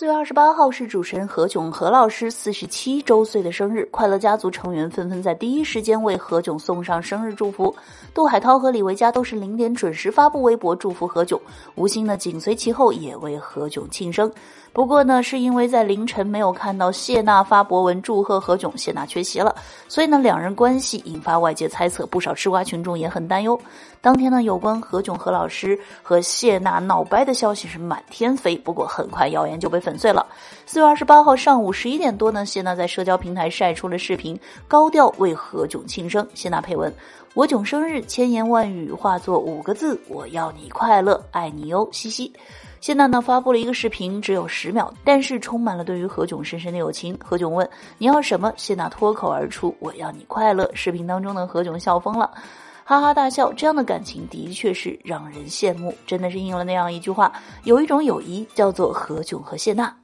四月二十八号是主持人何炅何老师四十七周岁的生日，快乐家族成员纷纷在第一时间为何炅送上生日祝福。杜海涛和李维嘉都是零点准时发布微博祝福何炅，吴昕呢紧随其后也为何炅庆生。不过呢，是因为在凌晨没有看到谢娜发博文祝贺何炅，谢娜缺席了，所以呢两人关系引发外界猜测，不少吃瓜群众也很担忧。当天呢，有关何炅何老师和谢娜闹掰的消息是满天飞，不过很快谣言就被粉粉碎了。四月二十八号上午十一点多呢，谢娜在社交平台晒出了视频，高调为何炅庆生。谢娜配文：“我囧生日，千言万语化作五个字，我要你快乐，爱你哟，嘻嘻。”谢娜呢发布了一个视频，只有十秒，但是充满了对于何炅深深的友情。何炅问：“你要什么？”谢娜脱口而出：“我要你快乐。”视频当中呢，何炅笑疯了，哈哈大笑。这样的感情的确是让人羡慕，真的是应了那样一句话：有一种友谊叫做何炅和谢娜。